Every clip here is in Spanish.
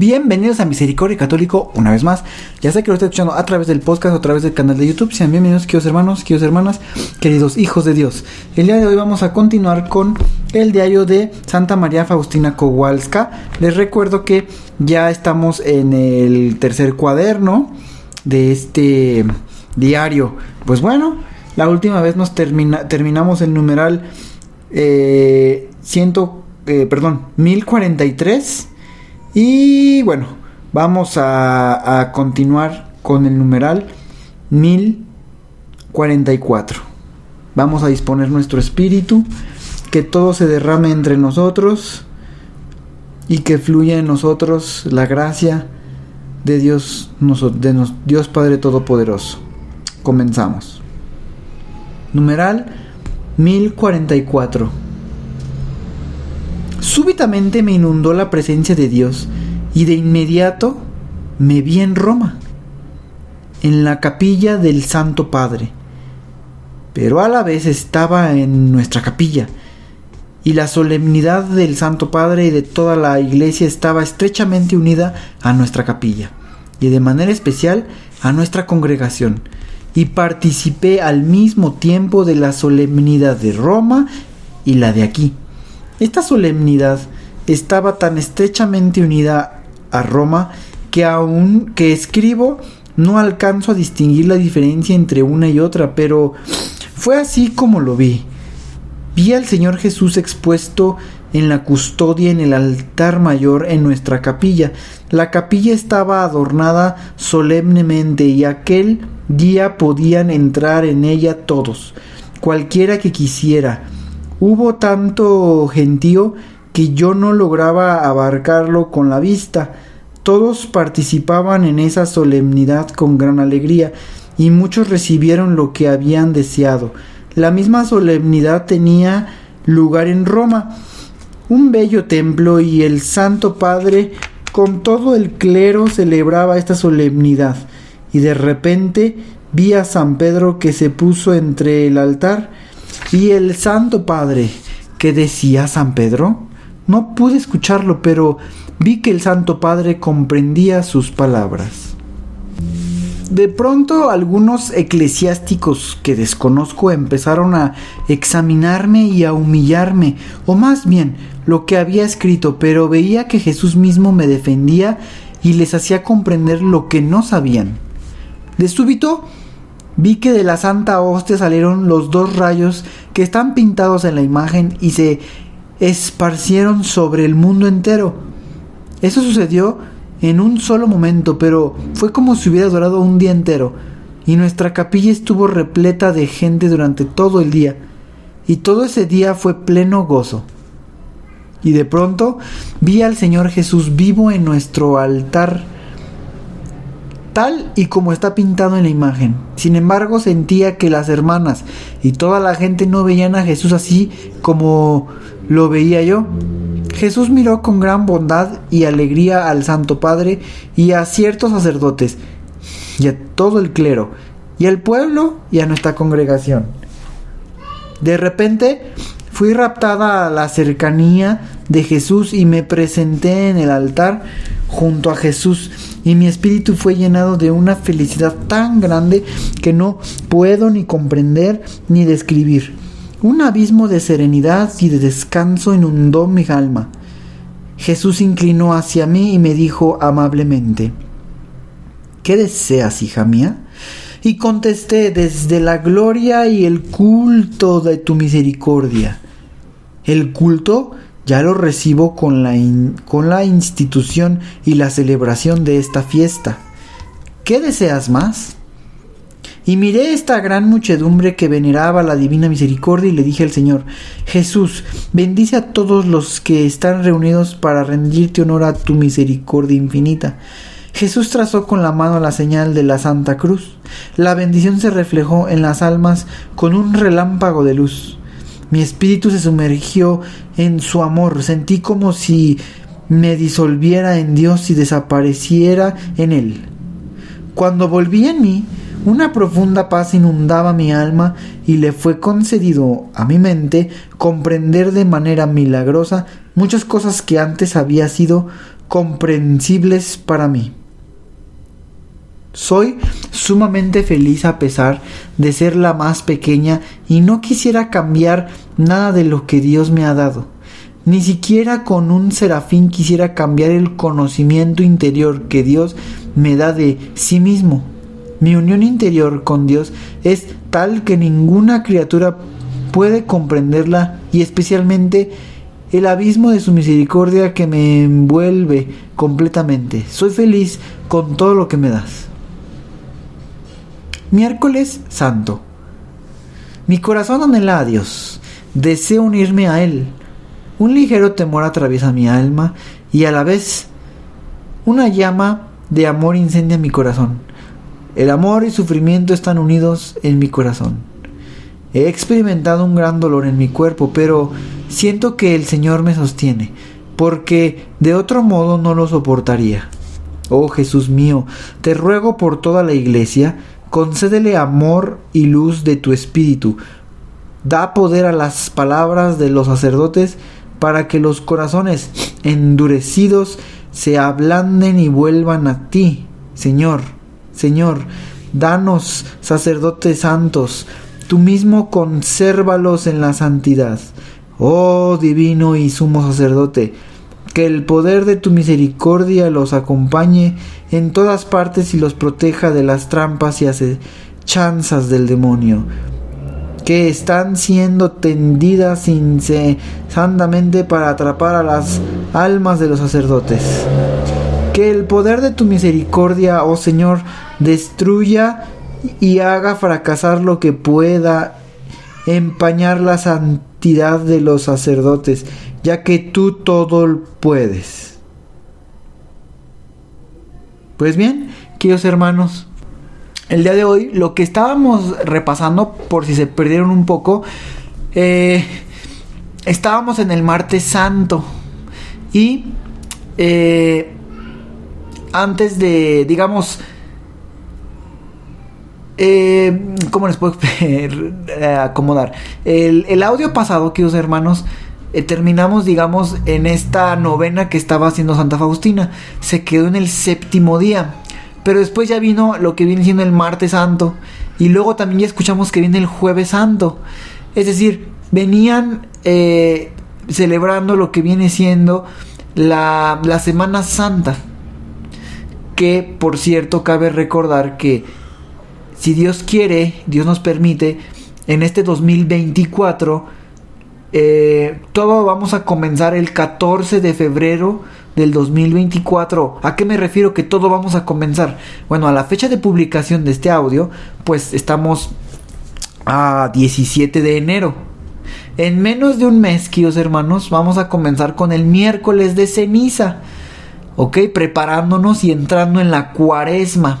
Bienvenidos a Misericordia Católico una vez más. Ya sé que lo estoy escuchando a través del podcast o a través del canal de YouTube. Sean bienvenidos, queridos hermanos, queridos hermanas, queridos hijos de Dios. El día de hoy vamos a continuar con el diario de Santa María Faustina Kowalska. Les recuerdo que ya estamos en el tercer cuaderno de este diario. Pues bueno, la última vez nos termina, terminamos el numeral eh, ciento, eh, perdón, 1043 y bueno, vamos a, continuar con el numeral 1044. Vamos a disponer nuestro espíritu, que todo se derrame entre nosotros y que fluya en nosotros la gracia de Dios, Dios Padre Todopoderoso. Comenzamos. Numeral 1044. Súbitamente me inundó la presencia de Dios y de inmediato me vi en Roma, en la capilla del Santo Padre. Pero a la vez estaba en nuestra capilla y la solemnidad del Santo Padre y de toda la iglesia estaba estrechamente unida a nuestra capilla y de manera especial a nuestra congregación y participé al mismo tiempo de la solemnidad de Roma y la de aquí esta solemnidad estaba tan estrechamente unida a Roma que aun que escribo no alcanzo a distinguir la diferencia entre una y otra, pero fue así como lo vi. Vi al Señor Jesús expuesto en la custodia en el altar mayor en nuestra capilla. La capilla estaba adornada solemnemente y aquel día podían entrar en ella todos, cualquiera que quisiera Hubo tanto gentío que yo no lograba abarcarlo con la vista. Todos participaban en esa solemnidad con gran alegría, y muchos recibieron lo que habían deseado. La misma solemnidad tenía lugar en Roma, un bello templo, y el Santo Padre con todo el clero celebraba esta solemnidad, y de repente vi a San Pedro que se puso entre el altar ¿Y el Santo Padre qué decía San Pedro? No pude escucharlo, pero vi que el Santo Padre comprendía sus palabras. De pronto algunos eclesiásticos que desconozco empezaron a examinarme y a humillarme, o más bien lo que había escrito, pero veía que Jesús mismo me defendía y les hacía comprender lo que no sabían. De súbito vi que de la Santa Hostia salieron los dos rayos que están pintados en la imagen y se esparcieron sobre el mundo entero. Eso sucedió en un solo momento, pero fue como si hubiera durado un día entero, y nuestra capilla estuvo repleta de gente durante todo el día, y todo ese día fue pleno gozo. Y de pronto vi al Señor Jesús vivo en nuestro altar, tal y como está pintado en la imagen. Sin embargo, sentía que las hermanas y toda la gente no veían a Jesús así como lo veía yo. Jesús miró con gran bondad y alegría al Santo Padre y a ciertos sacerdotes y a todo el clero y al pueblo y a nuestra congregación. De repente fui raptada a la cercanía de Jesús y me presenté en el altar junto a Jesús y mi espíritu fue llenado de una felicidad tan grande que no puedo ni comprender ni describir. Un abismo de serenidad y de descanso inundó mi alma. Jesús inclinó hacia mí y me dijo amablemente, ¿Qué deseas, hija mía? Y contesté, desde la gloria y el culto de tu misericordia. El culto ya lo recibo con la, con la institución y la celebración de esta fiesta. ¿Qué deseas más? Y miré esta gran muchedumbre que veneraba la divina misericordia y le dije al Señor, Jesús, bendice a todos los que están reunidos para rendirte honor a tu misericordia infinita. Jesús trazó con la mano la señal de la Santa Cruz. La bendición se reflejó en las almas con un relámpago de luz. Mi espíritu se sumergió en su amor, sentí como si me disolviera en Dios y desapareciera en Él. Cuando volví en mí, una profunda paz inundaba mi alma y le fue concedido a mi mente comprender de manera milagrosa muchas cosas que antes había sido comprensibles para mí. Soy sumamente feliz a pesar de ser la más pequeña y no quisiera cambiar nada de lo que Dios me ha dado. Ni siquiera con un serafín quisiera cambiar el conocimiento interior que Dios me da de sí mismo. Mi unión interior con Dios es tal que ninguna criatura puede comprenderla y especialmente el abismo de su misericordia que me envuelve completamente. Soy feliz con todo lo que me das. Miércoles Santo. Mi corazón anhela a Dios, deseo unirme a Él. Un ligero temor atraviesa mi alma y a la vez una llama de amor incendia mi corazón. El amor y sufrimiento están unidos en mi corazón. He experimentado un gran dolor en mi cuerpo, pero siento que el Señor me sostiene, porque de otro modo no lo soportaría. Oh Jesús mío, te ruego por toda la iglesia, concédele amor y luz de tu espíritu. Da poder a las palabras de los sacerdotes para que los corazones endurecidos se ablanden y vuelvan a ti, Señor. Señor, danos sacerdotes santos, tú mismo consérvalos en la santidad. Oh divino y sumo sacerdote, que el poder de tu misericordia los acompañe en todas partes y los proteja de las trampas y acechanzas del demonio, que están siendo tendidas incesantemente para atrapar a las almas de los sacerdotes. Que el poder de tu misericordia, oh Señor, destruya y haga fracasar lo que pueda empañar la santidad de los sacerdotes ya que tú todo puedes. Pues bien, queridos hermanos, el día de hoy lo que estábamos repasando, por si se perdieron un poco, eh, estábamos en el martes santo y eh, antes de, digamos, eh, ¿cómo les puedo acomodar? El, el audio pasado, queridos hermanos, eh, terminamos, digamos, en esta novena que estaba haciendo Santa Faustina. Se quedó en el séptimo día. Pero después ya vino lo que viene siendo el martes santo. Y luego también ya escuchamos que viene el jueves santo. Es decir, venían eh, celebrando lo que viene siendo la, la Semana Santa. Que, por cierto, cabe recordar que si Dios quiere, Dios nos permite, en este 2024 eh, todo vamos a comenzar el 14 de febrero del 2024. ¿A qué me refiero que todo vamos a comenzar? Bueno, a la fecha de publicación de este audio, pues estamos a 17 de enero. En menos de un mes, queridos hermanos, vamos a comenzar con el miércoles de ceniza. ¿Ok? Preparándonos y entrando en la cuaresma.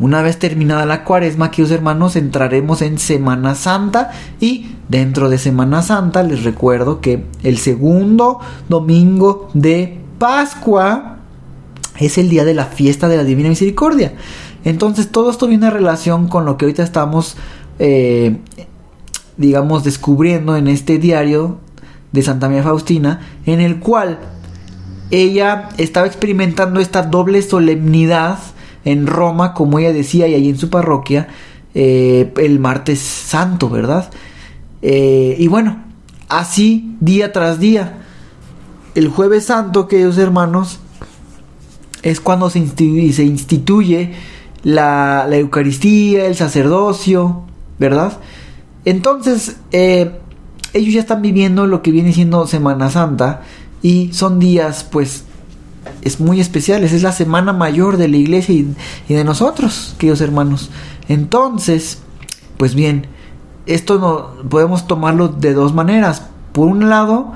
Una vez terminada la cuaresma, queridos hermanos, entraremos en Semana Santa y dentro de Semana Santa les recuerdo que el segundo domingo de Pascua es el día de la fiesta de la Divina Misericordia. Entonces todo esto viene en relación con lo que ahorita estamos, eh, digamos, descubriendo en este diario de Santa María Faustina, en el cual ella estaba experimentando esta doble solemnidad en Roma, como ella decía, y ahí en su parroquia, eh, el martes santo, ¿verdad? Eh, y bueno, así día tras día. El jueves santo, queridos hermanos, es cuando se instituye, la, la, Eucaristía, el sacerdocio, ¿verdad? Entonces, eh, ellos ya están viviendo lo que viene siendo Semana Santa y son días, pues, es muy especial, es la semana mayor de la iglesia y, de nosotros, queridos hermanos. Entonces, pues bien, esto no podemos tomarlo de dos maneras. Por un lado,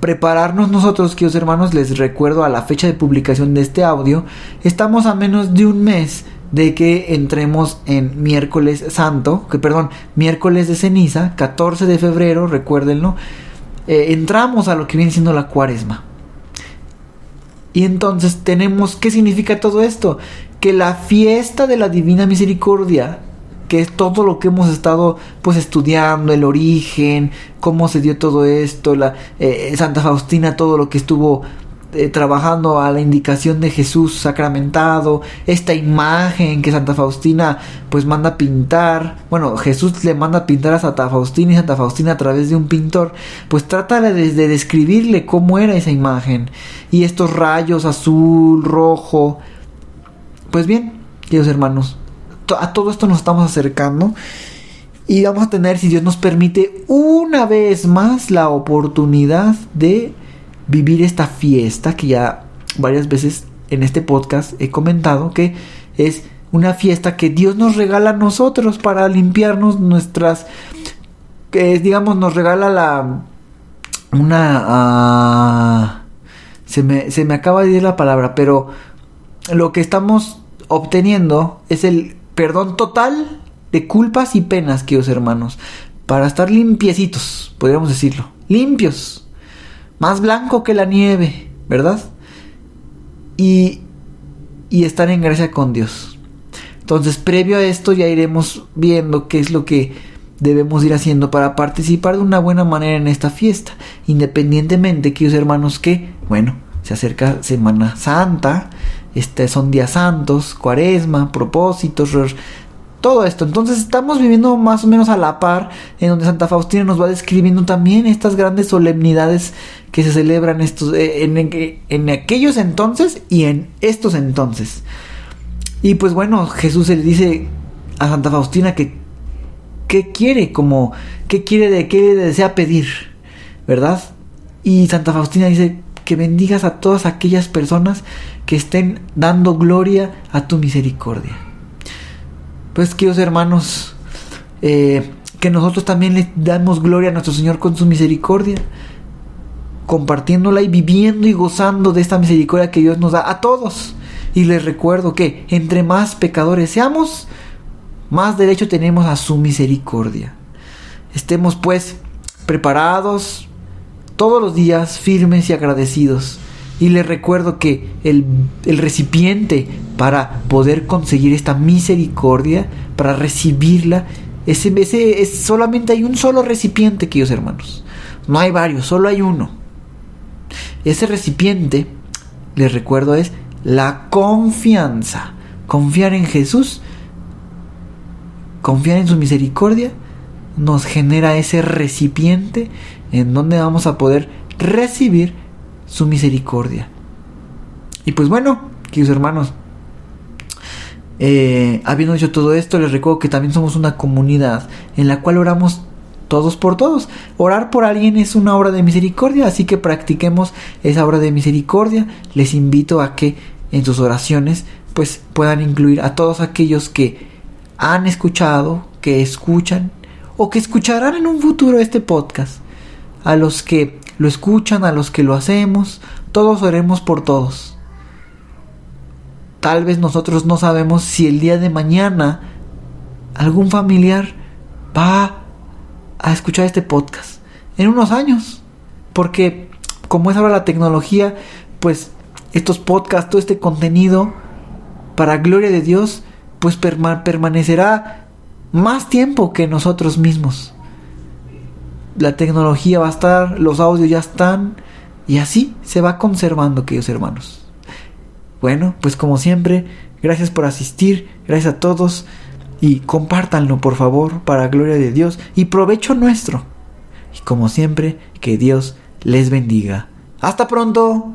prepararnos nosotros, queridos hermanos, les recuerdo a la fecha de publicación de este audio, estamos a menos de un mes de que entremos en miércoles santo, que perdón, miércoles de ceniza, 14 de febrero, recuérdenlo, eh, entramos a lo que viene siendo la cuaresma. Y entonces tenemos, ¿qué significa todo esto? Que la fiesta de la Divina Misericordia, que es todo lo que hemos estado pues estudiando, el origen, cómo se dio todo esto, la eh, Santa Faustina, todo lo que estuvo eh, trabajando a la indicación de Jesús sacramentado, esta imagen que Santa Faustina pues manda pintar, bueno, Jesús le manda pintar a Santa Faustina y Santa Faustina a través de un pintor, pues trata de, de describirle cómo era esa imagen. Y estos rayos azul, rojo, pues bien, queridos hermanos, a todo esto nos estamos acercando y vamos a tener, si Dios nos permite, una vez más la oportunidad de vivir esta fiesta que ya varias veces en este podcast he comentado que es una fiesta que Dios nos regala a nosotros para limpiarnos nuestras que digamos nos regala la una ah, se, me, se me acaba de ir la palabra pero lo que estamos obteniendo es el perdón total de culpas y penas, queridos hermanos, para estar limpiecitos, podríamos decirlo, limpios, más blanco que la nieve, ¿verdad? Y, y estar en gracia con Dios. Entonces, previo a esto ya iremos viendo qué es lo que debemos ir haciendo para participar de una buena manera en esta fiesta. Independientemente, queridos hermanos, que, bueno, se acerca Semana Santa, este, son días santos, cuaresma, propósitos, todo esto. Entonces estamos viviendo más o menos a la par en donde Santa Faustina nos va describiendo también estas grandes solemnidades que se celebran estos, eh, en, aquellos entonces y en estos entonces. Y pues bueno, Jesús le dice a Santa Faustina que qué quiere, como qué quiere de qué desea pedir, ¿verdad? Y Santa Faustina dice que bendigas a todas aquellas personas que estén dando gloria a tu misericordia. Pues queridos hermanos, eh, que nosotros también le damos gloria a nuestro Señor con su misericordia, compartiéndola y viviendo y gozando de esta misericordia que Dios nos da a todos. Y les recuerdo que entre más pecadores seamos, más derecho tenemos a su misericordia. Estemos pues preparados todos los días firmes y agradecidos y les recuerdo que el, recipiente para poder conseguir esta misericordia, para recibirla, ese, es, solamente hay un solo recipiente, queridos hermanos. No hay varios, solo hay uno. Ese recipiente, les recuerdo, es la confianza. Confiar en Jesús, confiar en su misericordia, nos genera ese recipiente en donde vamos a poder recibir su misericordia. Y pues bueno, queridos hermanos, eh, habiendo dicho todo esto, les recuerdo que también somos una comunidad en la cual oramos todos por todos. Orar por alguien es una obra de misericordia, así que practiquemos esa obra de misericordia. Les invito a que en sus oraciones pues puedan incluir a todos aquellos que han escuchado, que escuchan o que escucharán en un futuro este podcast. A los que lo escuchan, a los que lo hacemos, todos oremos por todos. Tal vez nosotros no sabemos si el día de mañana algún familiar va a escuchar este podcast en unos años. Porque como es ahora la tecnología, pues estos podcasts, todo este contenido, para gloria de Dios, pues permanecerá más tiempo que nosotros mismos la tecnología va a estar, los audios ya están, y así se va conservando, queridos hermanos. Bueno, pues como siempre, gracias por asistir, gracias a todos, y compártanlo por favor, para gloria de Dios, y provecho nuestro. Y como siempre, que Dios les bendiga. Hasta pronto.